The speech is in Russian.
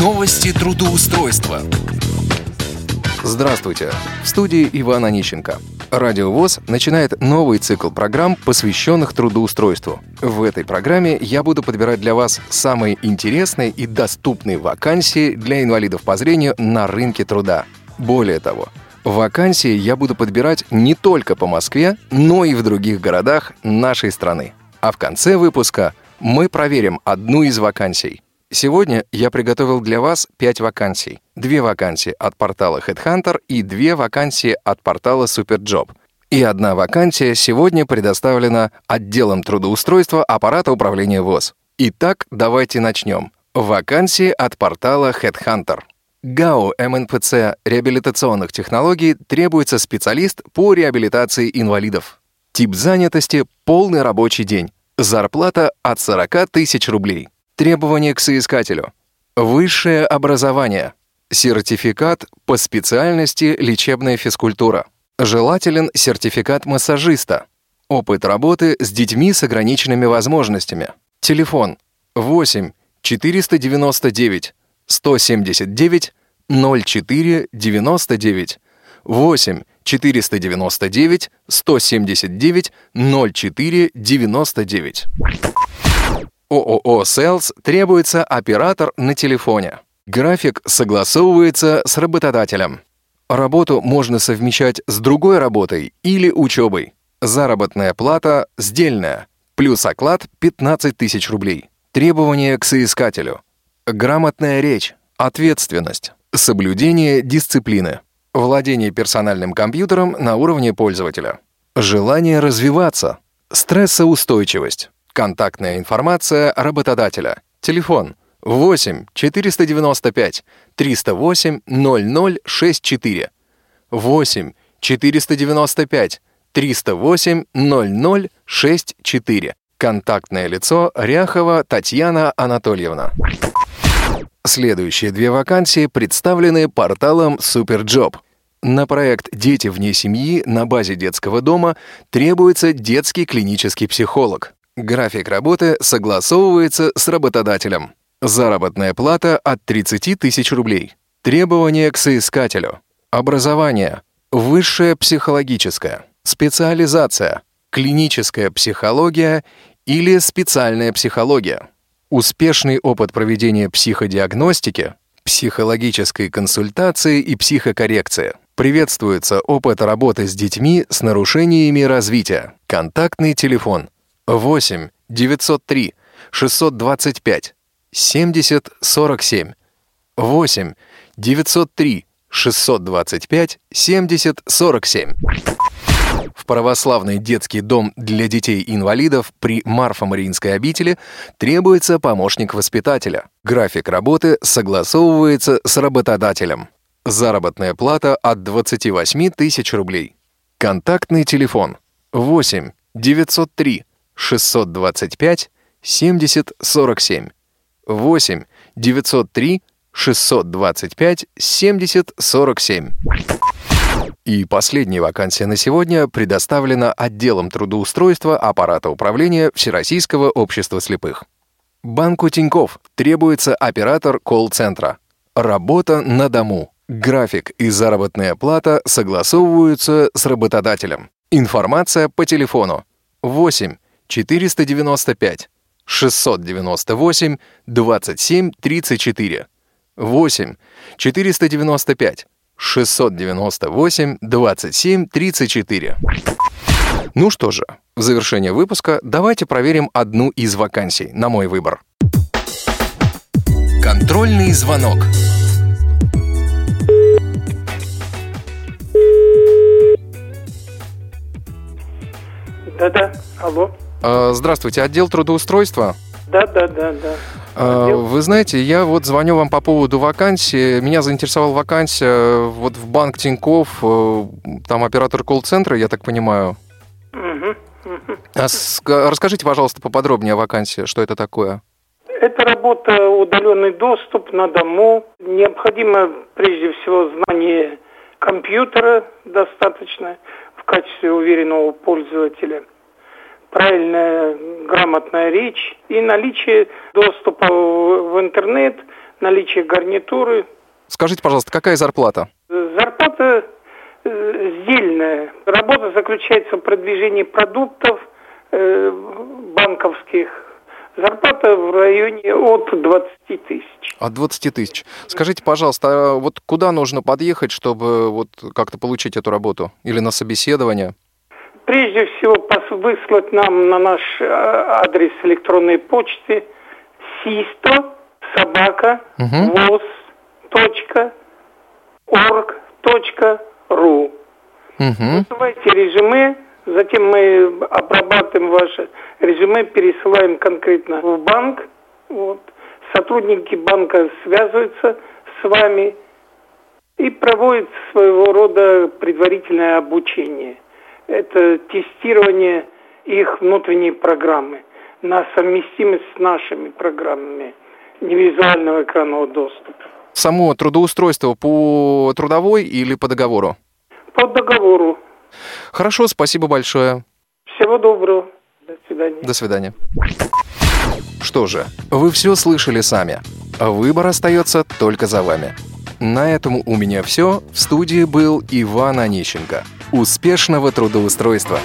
Новости трудоустройства. Здравствуйте! В студии Иван Онищенко. Радио ВОЗ начинает новый цикл программ, посвященных трудоустройству. В этой программе я буду подбирать для вас самые интересные и доступные вакансии для инвалидов по зрению на рынке труда. Более того, вакансии я буду подбирать не только по Москве, но и в других городах нашей страны. А в конце выпуска мы проверим одну из вакансий. Сегодня я приготовил для вас 5 вакансий. Две вакансии от портала Headhunter и две вакансии от портала Superjob. И одна вакансия сегодня предоставлена отделом трудоустройства аппарата управления ВОЗ. Итак, давайте начнем. Вакансии от портала Headhunter. ГАУ МНПЦ реабилитационных технологий требуется специалист по реабилитации инвалидов. Тип занятости – полный рабочий день. Зарплата от 40 тысяч рублей. Требования к соискателю. Высшее образование. Сертификат по специальности лечебная физкультура. Желателен сертификат массажиста. Опыт работы с детьми с ограниченными возможностями. Телефон 8 499 179 04 99 8 499 179 04 99. ООО «Селс» требуется оператор на телефоне. График согласовывается с работодателем. Работу можно совмещать с другой работой или учебой. Заработная плата сдельная, плюс оклад 15 тысяч рублей. Требования к соискателю. Грамотная речь, ответственность, соблюдение дисциплины. Владение персональным компьютером на уровне пользователя. Желание развиваться. Стрессоустойчивость. Контактная информация работодателя. Телефон 8 495 308 0064. 8 495 308 0064. Контактное лицо Ряхова Татьяна Анатольевна. Следующие две вакансии представлены порталом Superjob. На проект «Дети вне семьи» на базе детского дома требуется детский клинический психолог. График работы согласовывается с работодателем. Заработная плата от 30 тысяч рублей. Требования к соискателю. Образование. Высшее психологическое. Специализация. Клиническая психология или специальная психология успешный опыт проведения психодиагностики, психологической консультации и психокоррекции. Приветствуется опыт работы с детьми с нарушениями развития. Контактный телефон 8 903 625 70 47 8 903 625 70 47 в православный детский дом для детей-инвалидов при Марфо-Мариинской обители требуется помощник воспитателя. График работы согласовывается с работодателем. Заработная плата от 28 тысяч рублей. Контактный телефон 8 903 625 70 47 8 903 625 70 47. И последняя вакансия на сегодня предоставлена отделом трудоустройства аппарата управления Всероссийского общества слепых. Банку Тиньков требуется оператор колл-центра. Работа на дому. График и заработная плата согласовываются с работодателем. Информация по телефону 8 495 698 27 34 8 495 698 27 34. Ну что же, в завершение выпуска давайте проверим одну из вакансий на мой выбор. Контрольный звонок. Да-да, алло. А, здравствуйте, отдел трудоустройства? Да-да-да, да. А, вы знаете, я вот звоню вам по поводу вакансии. Меня заинтересовала вакансия вот в банк Тиньков, э, там оператор колл-центра, я так понимаю. Угу, угу. А расскажите, пожалуйста, поподробнее о вакансии, что это такое? Это работа, удаленный доступ на дому. Необходимо прежде всего знание компьютера достаточно в качестве уверенного пользователя. Правильная грамотная речь и наличие доступа в интернет наличие гарнитуры. Скажите, пожалуйста, какая зарплата? Зарплата э, сдельная. Работа заключается в продвижении продуктов э, банковских. Зарплата в районе от 20 тысяч. От 20 тысяч. Скажите, пожалуйста, а вот куда нужно подъехать, чтобы вот как-то получить эту работу? Или на собеседование? Прежде всего, выслать нам на наш э, адрес электронной почты систо собака воз точка орг точка ру. Высылайте резюме, затем мы обрабатываем ваше резюме, пересылаем конкретно в банк. Вот. Сотрудники банка связываются с вами и проводят своего рода предварительное обучение. Это тестирование их внутренней программы на совместимость с нашими программами невизуального экранного доступа. Само трудоустройство по трудовой или по договору? По договору. Хорошо, спасибо большое. Всего доброго. До свидания. До свидания. Что же, вы все слышали сами. Выбор остается только за вами. На этом у меня все. В студии был Иван Онищенко. Успешного трудоустройства!